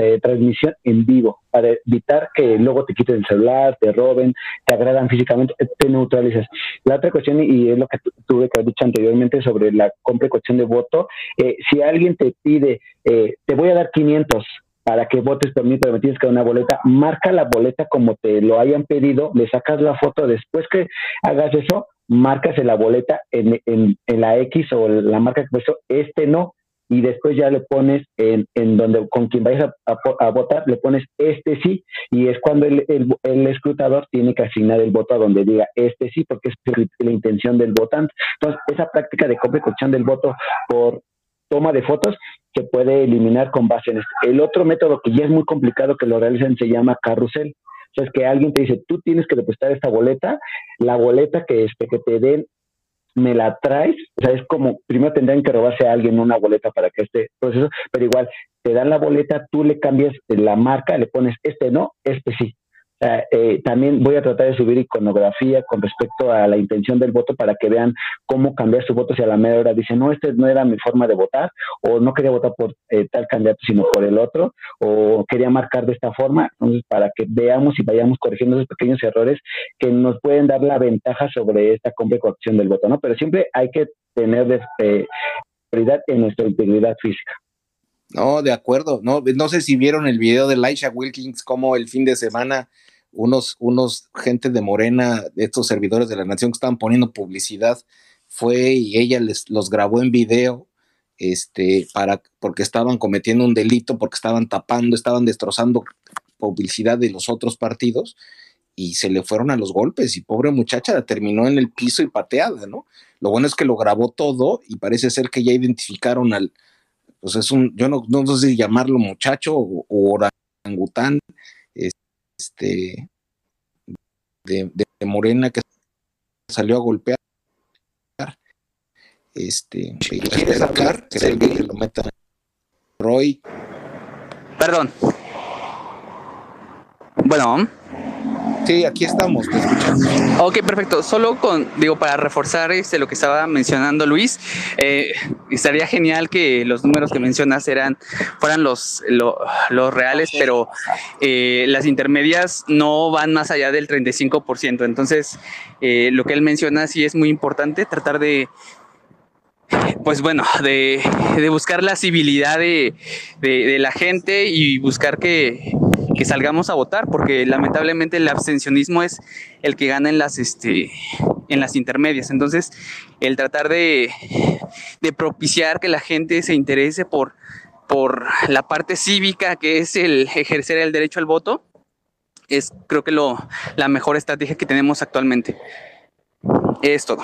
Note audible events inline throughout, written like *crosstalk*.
eh, transmisión en vivo para evitar que luego te quiten el celular, te roben, te agradan físicamente, te neutralizas. La otra cuestión, y es lo que tuve que haber dicho anteriormente sobre la compra y cuestión de voto, eh, si alguien te pide, eh, te voy a dar 500 para que votes por mí, pero me tienes que dar una boleta, marca la boleta como te lo hayan pedido, le sacas la foto, después que hagas eso, marcas en la boleta en, en, la X o la marca que puesto, este no, y después ya le pones en, en donde con quien vayas a, votar, le pones este sí, y es cuando el, el, escrutador tiene que asignar el voto a donde diga este sí, porque es la intención del votante. Entonces, esa práctica de compra y del voto por toma de fotos se puede eliminar con base en esto. El otro método que ya es muy complicado que lo realicen se llama carrusel. O sea, es que alguien te dice, tú tienes que depositar esta boleta, la boleta que, este, que te den me la traes, o sea, es como, primero tendrían que robarse a alguien una boleta para que este proceso, pero igual, te dan la boleta, tú le cambias la marca, le pones este no, este sí. Eh, también voy a tratar de subir iconografía con respecto a la intención del voto para que vean cómo cambiar su voto si a la media hora dicen, no, esta no era mi forma de votar, o no quería votar por eh, tal candidato, sino por el otro, o quería marcar de esta forma. Entonces, para que veamos y vayamos corrigiendo esos pequeños errores que nos pueden dar la ventaja sobre esta compra y del voto, ¿no? Pero siempre hay que tener eh, prioridad en nuestra integridad física. No, de acuerdo. No, no sé si vieron el video de Laisha Wilkins, como el fin de semana unos, unos gente de Morena, estos servidores de la nación que estaban poniendo publicidad, fue y ella les los grabó en video, este, para, porque estaban cometiendo un delito, porque estaban tapando, estaban destrozando publicidad de los otros partidos y se le fueron a los golpes y pobre muchacha terminó en el piso y pateada, ¿no? Lo bueno es que lo grabó todo y parece ser que ya identificaron al, pues es un, yo no, no sé si llamarlo muchacho o, o orangután, este, de, Morena que salió a golpear. Este, quiere sacar, que lo meta Roy. Perdón. Bueno. Sí, aquí estamos, Ok, perfecto. Solo con, digo, para reforzar este, lo que estaba mencionando Luis, eh, estaría genial que los números que mencionas eran, fueran los, los reales, pero eh, las intermedias no van más allá del 35%. Entonces, eh, lo que él menciona sí es muy importante, tratar de, pues bueno, de, buscar la civilidad de, la gente y buscar que, que salgamos a votar, porque lamentablemente el abstencionismo es el que gana en las, este, en las intermedias. Entonces, el tratar de, propiciar que la gente se interese por, por la parte cívica, que es el ejercer el derecho al voto, es creo que lo, la mejor estrategia que tenemos actualmente. Es todo.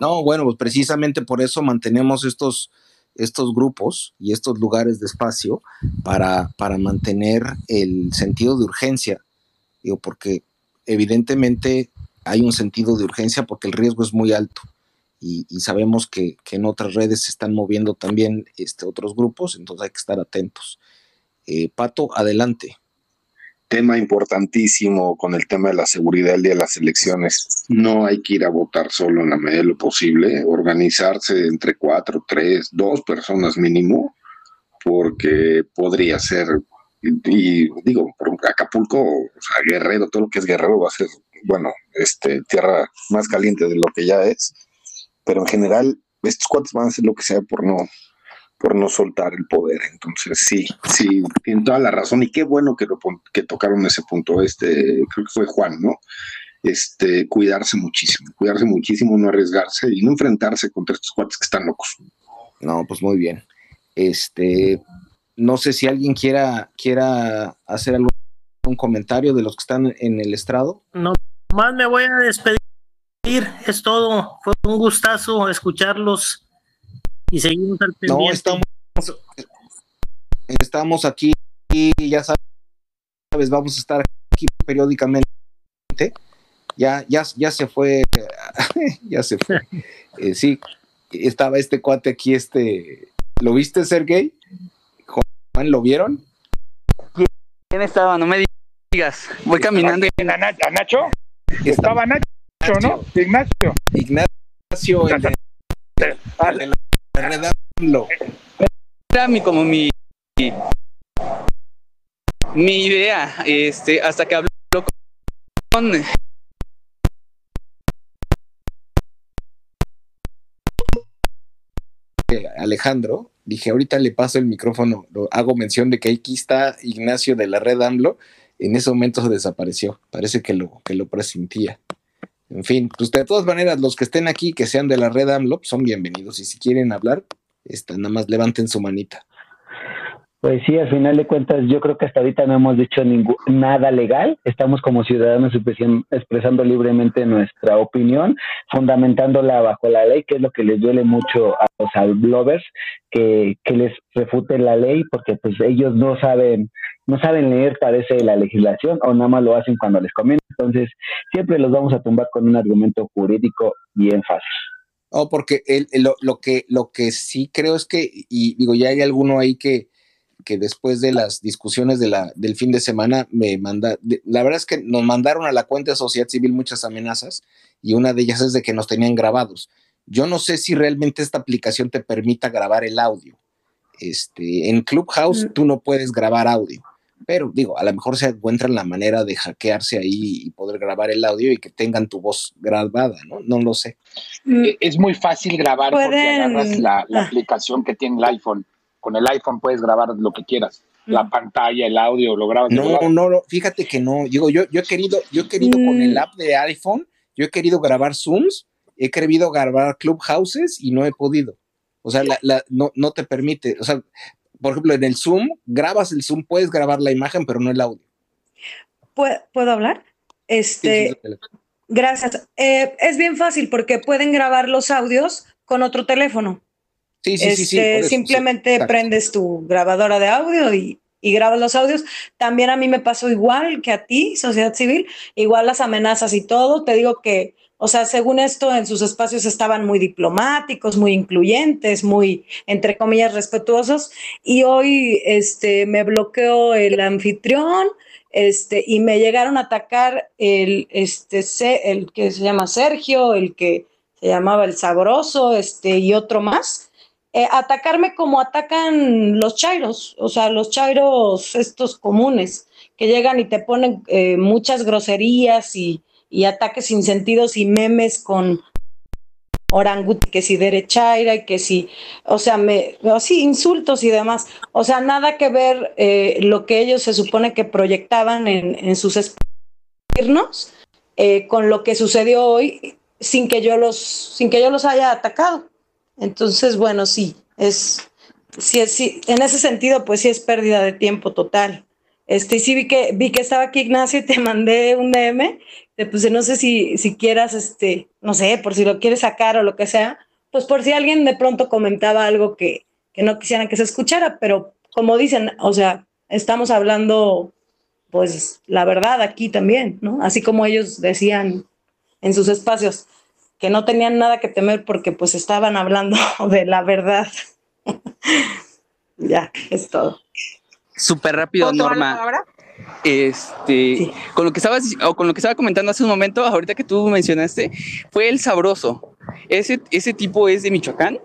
No, bueno, pues precisamente por eso mantenemos estos estos grupos y estos lugares de espacio para, para mantener el sentido de urgencia. Digo, porque evidentemente hay un sentido de urgencia porque el riesgo es muy alto. Y, sabemos que, en otras redes se están moviendo también este, otros grupos, entonces hay que estar atentos. Eh, Pato, adelante tema importantísimo con el tema de la seguridad el día de las elecciones. No hay que ir a votar solo en la medida de lo posible, organizarse entre cuatro, tres, dos personas mínimo, porque podría ser, y, digo, por Acapulco, o sea, Guerrero, todo lo que es Guerrero va a ser, bueno, este, tierra más caliente de lo que ya es, pero en general estos cuates van a hacer lo que sea por no por no soltar el poder. Entonces, sí, sí, tiene toda la razón. Y qué bueno que, lo, que tocaron ese punto. Este, creo que fue Juan, ¿no? Este, cuidarse muchísimo, cuidarse muchísimo, no arriesgarse y no enfrentarse contra estos cuates que están locos. No, pues muy bien. Este, no sé si alguien quiera, quiera hacer algún comentario de los que están en el estrado. No, más me voy a despedir. Es todo. Fue un gustazo escucharlos y seguimos al pendiente. No, estamos, estamos aquí, ya sabes, vamos a estar aquí periódicamente. Ya, ya, ya se fue, *laughs* ya se fue. Eh, sí, estaba este cuate aquí, este, ¿lo viste, Sergey? Juan, ¿lo vieron? ¿Quién estaba? No me digas. Voy caminando. ¿A Nacho? Estaba Nacho, ¿no? Ignacio. Ignacio, Era mi, como mi, mi idea, este, hasta que habló con Alejandro, dije, ahorita le paso el micrófono, lo, hago mención de que aquí está Ignacio de la red AMLO, en ese momento se desapareció, parece que lo, que lo presentía. En fin, pues de todas maneras, los que estén aquí, que sean de la red AMLO, son bienvenidos, y si quieren hablar, está, nada más levanten su manita. Pues sí, al final de cuentas, yo creo que hasta ahorita no hemos dicho nada legal. Estamos como ciudadanos expresando libremente nuestra opinión, fundamentándola bajo la ley, que es lo que les duele mucho a los outlovers, que, que les refuten la ley, porque pues ellos no saben, no saben leer, parece, la legislación, o nada más lo hacen cuando les conviene. Entonces, siempre los vamos a tumbar con un argumento jurídico bien fácil. Oh, porque el, lo, lo, que, lo que sí creo es que, y digo, ya hay alguno ahí que que después de las discusiones de la, del fin de semana me manda, la verdad es que nos mandaron a la cuenta de sociedad civil muchas amenazas y una de ellas es de que nos tenían grabados. Yo no sé si realmente esta aplicación te permita grabar el audio. Este, en Clubhouse mm. tú no puedes grabar audio, pero digo, a lo mejor se encuentran la manera de hackearse ahí y poder grabar el audio y que tengan tu voz grabada, ¿no? No lo sé. Mm. Es muy fácil grabar porque agarras la, la ah. aplicación que tiene el iPhone con el iPhone puedes grabar lo que quieras. La pantalla, el audio, lo grabas. No, no, no, fíjate que no. Digo, yo, yo he querido, yo he querido con el mm. app de iPhone, yo he querido grabar Zooms, he querido grabar Clubhouses y no he podido. O sea, la, no, no te permite. O sea, por ejemplo, en el Zoom, grabas el Zoom, puedes grabar la imagen, pero no el audio. ¿Puedo, hablar? Este, gracias. Eh, es bien fácil porque pueden grabar los audios con otro teléfono. Sí, sí, sí, este, simplemente prendes tu grabadora de audio y, grabas los audios. También a mí me pasó igual que a ti, sociedad civil, igual las amenazas y todo. Te digo que, o sea, según esto, en sus espacios estaban muy diplomáticos, muy incluyentes, muy, entre comillas, respetuosos. Y hoy este, me bloqueó el anfitrión. Este, y me llegaron a atacar el, este, el que se llama Sergio, el que se llamaba el Sabroso, este, y otro más eh, atacarme como atacan los chairos, o sea, los chairos estos comunes, que llegan y te ponen eh, muchas groserías y, ataques sin sentidos y memes con oranguti, que si derechaira y que si, o sea, me, así insultos y demás. O sea, nada que ver eh, lo que ellos se supone que proyectaban en, sus espirnos con lo que sucedió hoy sin que yo los, sin que yo los haya atacado. Entonces, bueno, sí, es, sí, sí, en ese sentido, pues sí es pérdida de tiempo total. Este, sí vi que, vi que estaba aquí Ignacio y te mandé un DM, te puse, no sé si, si quieras, este, no sé, por si lo quieres sacar o lo que sea, pues por si alguien de pronto comentaba algo que, que no quisieran que se escuchara, pero como dicen, o sea, estamos hablando, pues, la verdad aquí también, ¿no? Así como ellos decían en sus espacios que no tenían nada que temer porque pues estaban hablando *laughs* de la verdad. *laughs* ya, es todo. Súper rápido, Norma. Este, con lo que estabas o con lo que estaba comentando hace un momento, ahorita que tú mencionaste, fue el sabroso. Ese, ese tipo es de Michoacán.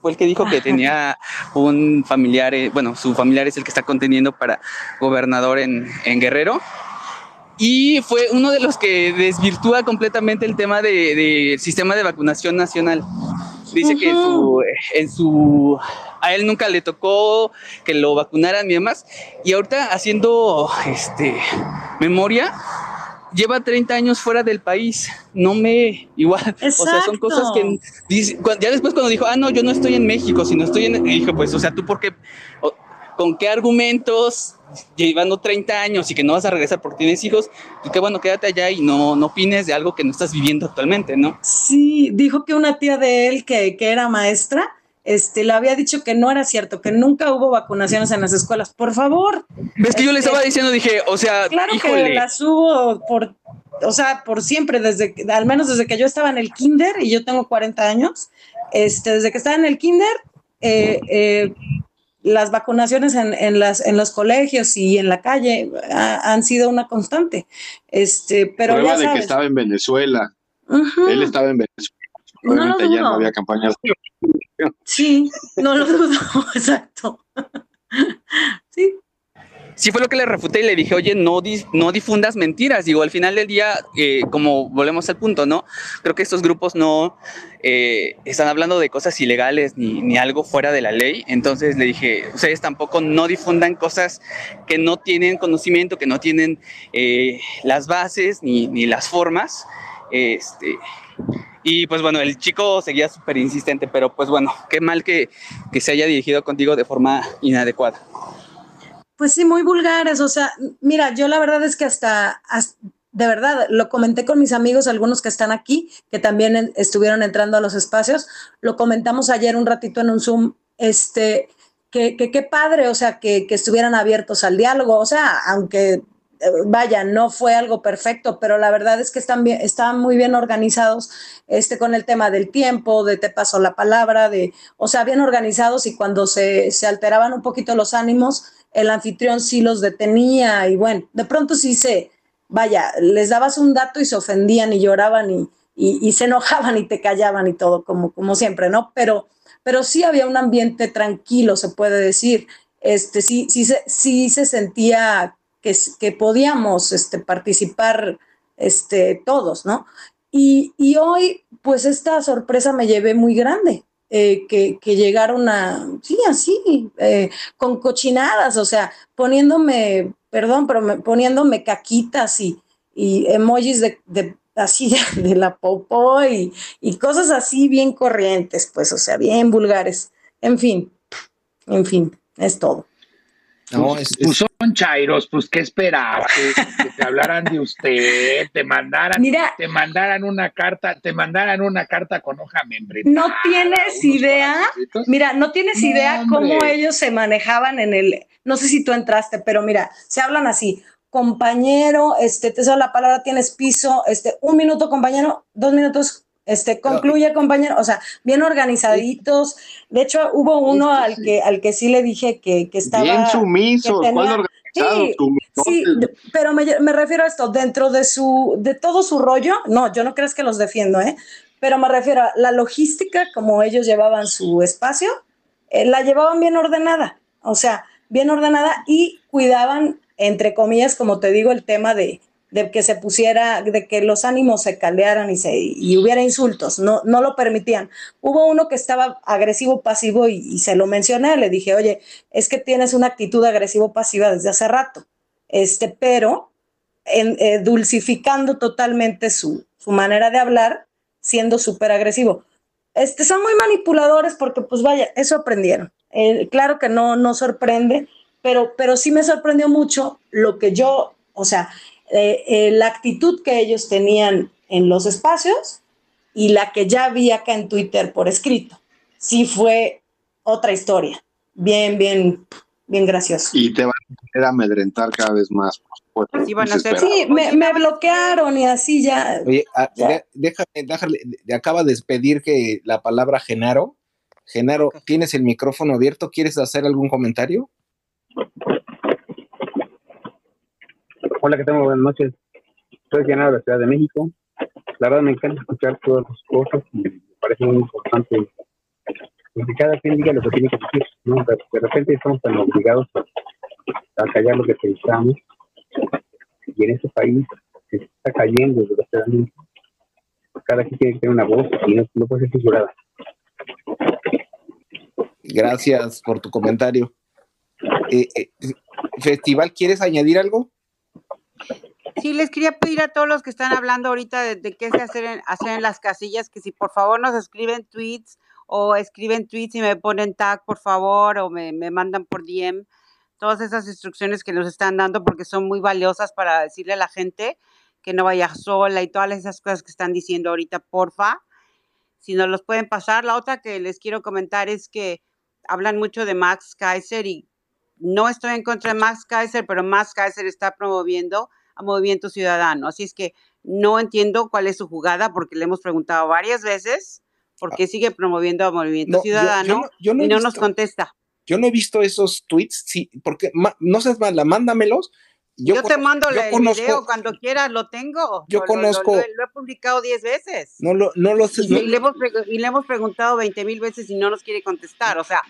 Fue el que dijo que tenía un familiar, eh, bueno, su familiar es el que está conteniendo para gobernador en, en Guerrero y fue uno de los que desvirtúa completamente el tema del de, sistema de vacunación nacional. Dice que en su, a él nunca le tocó que lo vacunaran y demás. Y ahorita haciendo este, memoria, lleva 30 años fuera del país. No me igual. O sea, son cosas que ya después cuando dijo, ah, no, yo no estoy en México, sino estoy en. Y dije, pues, o sea, tú por qué, con qué argumentos llevando 30 años y que no vas a regresar porque tienes hijos, pues qué bueno, quédate allá y no, no opines de algo que no estás viviendo actualmente, ¿no? Sí, dijo que una tía de él que, que era maestra, este, le había dicho que no era cierto, que nunca hubo vacunaciones en las escuelas. Por favor. Es que yo le estaba este, diciendo, dije, o sea, claro que las hubo por, o sea, por siempre, desde, al menos desde que yo estaba en el kinder y yo tengo 40 años, este, desde que estaba en el kinder, eh, eh, las vacunaciones en, en, las, en los colegios y en la calle han sido una constante. Este, pero Prueba de que estaba en Venezuela. Él estaba en Venezuela. Obviamente no no había campañas. Sí, no lo dudo, *laughs* exacto. sí. Sí fue lo que le refuté y le dije, oye, no, no difundas mentiras. Digo, al final del día, eh, como volvemos al punto, ¿no? Creo que estos grupos no eh, están hablando de cosas ilegales ni, ni, algo fuera de la ley. Entonces le dije, ustedes tampoco no difundan cosas que no tienen conocimiento, que no tienen eh, las bases ni, ni, las formas. Este, y pues bueno, el chico seguía súper insistente, pero pues bueno, qué mal que, que se haya dirigido contigo de forma inadecuada. Pues sí, muy vulgares. O sea, mira, yo la verdad es que hasta, de verdad, lo comenté con mis amigos, algunos que están aquí, que también estuvieron entrando a los espacios. Lo comentamos ayer un ratito en un Zoom. Este, que qué padre, o sea, que, que, estuvieran abiertos al diálogo. O sea, aunque eh, vaya, no fue algo perfecto, pero la verdad es que están, bien, muy bien organizados este, con el tema del tiempo, de te paso la palabra, de, o sea, bien organizados y cuando se, se alteraban un poquito los ánimos, el anfitrión sí los detenía y bueno, de pronto sí se, vaya, les dabas un dato y se ofendían y lloraban y, y, se enojaban y te callaban y todo, como, como siempre, ¿no? Pero, pero sí había un ambiente tranquilo, se puede decir. Este, sí, sí, se, sí se sentía que, que podíamos este, participar este, todos, ¿no? Y, y hoy, pues esta sorpresa me llevé muy grande, eh, que, que, llegaron a, sí, así, eh, con cochinadas, o sea, poniéndome, perdón, pero poniéndome caquitas y, y emojis de, de así *laughs* de, la popó y, y, cosas así bien corrientes, pues, o sea, bien vulgares. En fin, en fin, es todo. No, son chairos, pues qué esperabas que, te hablaran de usted, te mandaran, te mandaran una carta, te mandaran una carta con hoja membretada. No tienes idea, mira, no tienes idea cómo ellos se manejaban en el, no sé si tú entraste, pero mira, se hablan así, compañero, este, te doy la palabra, tienes piso, este, un minuto compañero, dos minutos este, concluye, compañero, o sea, bien organizaditos. De hecho, hubo uno al que al que sí le dije que, que estaba. Bien sí, sí, pero me, me, refiero a esto, dentro de su, de todo su rollo, no, yo no creo que los defiendo, ¿eh? Pero me refiero a la logística, como ellos llevaban su espacio, eh, la llevaban bien ordenada, o sea, bien ordenada y cuidaban, entre comillas, como te digo, el tema de, de que se pusiera, de que los ánimos se caldearan y, se, y hubiera insultos, no, no lo permitían. Hubo uno que estaba agresivo, pasivo y, se lo mencioné, le dije, oye, es que tienes una actitud agresivo-pasiva desde hace rato, este, pero en, eh, dulcificando totalmente su, su manera de hablar, siendo súper agresivo. Este, son muy manipuladores porque, pues vaya, eso aprendieron. Eh, claro que no, no sorprende, pero, pero sí me sorprendió mucho lo que yo, o sea, eh, eh, la actitud que ellos tenían en los espacios y la que ya vi acá en Twitter por escrito. Sí fue otra historia. Bien, bien, bien gracioso. Y te van a amedrentar cada vez más. sí, me, bloquearon y así ya. Oye, ah, déjame, déjame, acaba de despedir que la palabra Genaro. Genaro, ¿tienes el micrófono abierto? ¿Quieres hacer algún comentario? Hola, ¿qué tal? Buenas noches. Soy Genaro de la Ciudad de México. La verdad me encanta escuchar todas las cosas y me parece muy importante que cada quien diga lo que tiene que decir. ¿no? De, repente estamos tan obligados a, callar lo que pensamos y en ese país se está cayendo desgraciadamente. Cada quien tiene que tener una voz y no, puede ser censurada. Gracias por tu comentario. Eh, eh, Festival, ¿quieres añadir algo? Sí, les quería pedir a todos los que están hablando ahorita de, qué se hacer en, hacer en las casillas, que si por favor nos escriben tweets o escriben tweets y me ponen tag, por favor, o me, me mandan por DM todas esas instrucciones que nos están dando porque son muy valiosas para decirle a la gente que no vaya sola y todas esas cosas que están diciendo ahorita, porfa. Si nos los pueden pasar. La otra que les quiero comentar es que hablan mucho de Max Kaiser y no estoy en contra de Max Kaiser, pero Max Kaiser está promoviendo a Movimiento Ciudadano. Así es que no entiendo cuál es su jugada porque le hemos preguntado varias veces por qué sigue promoviendo a Movimiento Ciudadano y no nos contesta. Yo no he visto esos tweets, sí, porque no seas mala, mándamelos. Yo, te mando el video cuando quieras, lo tengo. Yo conozco. Lo, he publicado diez veces. No lo, no lo sé. Y, le hemos, y le hemos preguntado veinte mil veces y no nos quiere contestar. O sea,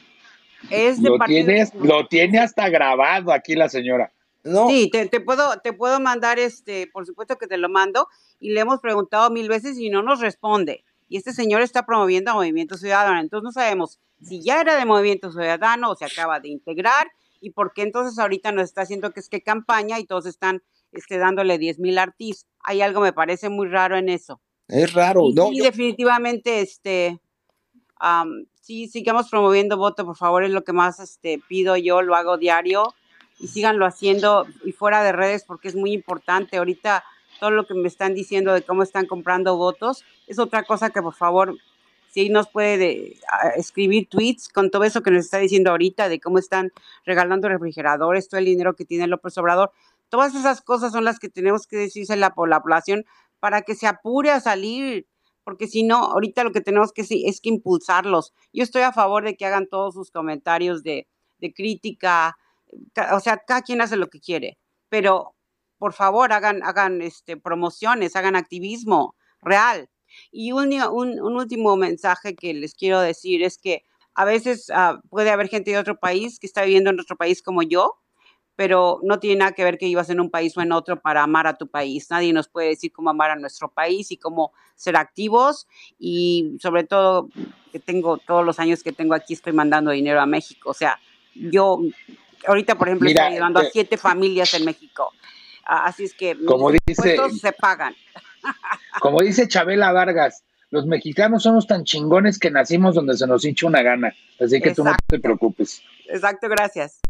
es de lo tienes, lo tiene hasta grabado aquí la señora. No. Sí, te, te, puedo, te puedo mandar este, por supuesto que te lo mando, y le hemos preguntado mil veces y no nos responde. Y este señor está promoviendo a Movimiento Ciudadano. Entonces no sabemos si ya era de Movimiento Ciudadano o se acaba de integrar y por qué entonces ahorita nos está haciendo que es que campaña y todos están este, dándole 10 mil artis. Hay algo me parece muy raro en eso. Es raro, y, ¿no? Sí, definitivamente, este, sí, sigamos promoviendo voto, por favor, es lo que más este, pido yo, lo hago diario y síganlo haciendo y fuera de redes porque es muy importante. Ahorita todo lo que me están diciendo de cómo están comprando votos es otra cosa que por favor si nos puede escribir tweets con todo eso que nos está diciendo ahorita de cómo están regalando refrigeradores, todo el dinero que tiene López Obrador. Todas esas cosas son las que tenemos que decirse a la, población para que se apure a salir, porque si no, ahorita lo que tenemos que es que impulsarlos. Yo estoy a favor de que hagan todos sus comentarios de, de crítica, o sea, cada quien hace lo que quiere, pero por favor hagan, hagan este, promociones, hagan activismo real. Y un, un, último mensaje que les quiero decir es que a veces ah, puede haber gente de otro país que está viviendo en nuestro país como yo, pero no tiene nada que ver que vivas en un país o en otro para amar a tu país. Nadie nos puede decir cómo amar a nuestro país y cómo ser activos y sobre todo que tengo todos los años que tengo aquí estoy mandando dinero a México. O sea, yo ahorita por ejemplo estoy ayudando a eh, siete familias en México. Así es que como mis dice, se pagan. Como dice Chabela Vargas, los mexicanos somos tan chingones que nacimos donde se nos hincha una gana. Así que tú no te preocupes. Exacto, gracias.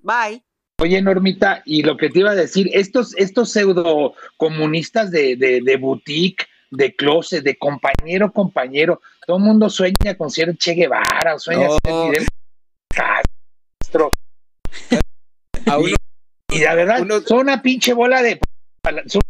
Bye. Oye, Normita, y lo que te iba a decir, estos, estos pseudo comunistas de, de, boutique, de closet, de compañero, compañero, todo el mundo sueña con ser Che Guevara, sueña con ser Fidel Castro. *laughs* y, la verdad, son una pinche bola de son